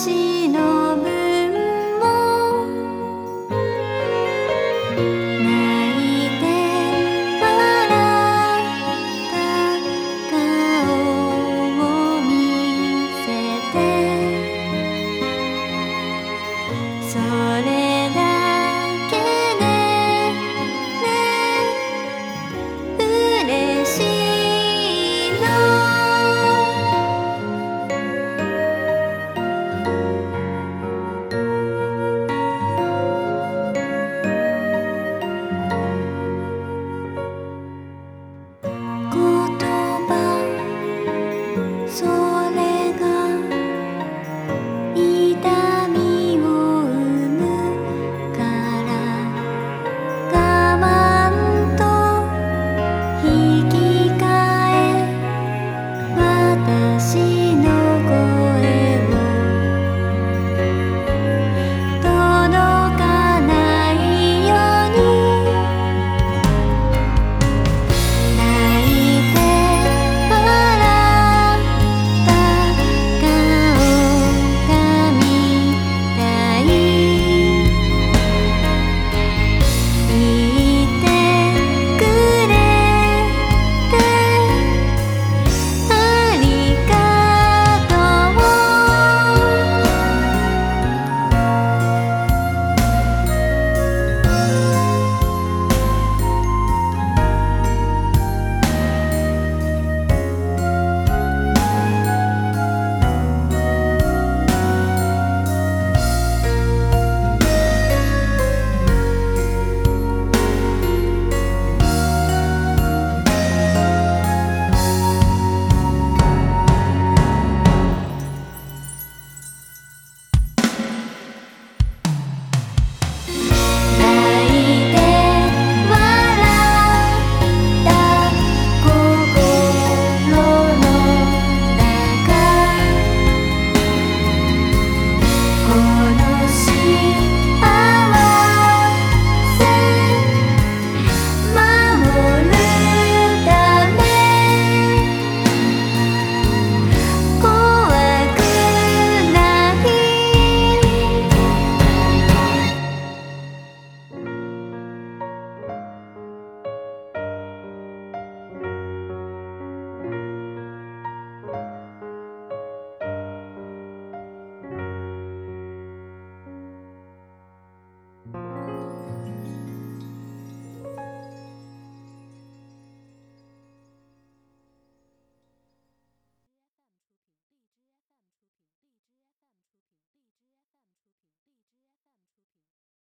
心。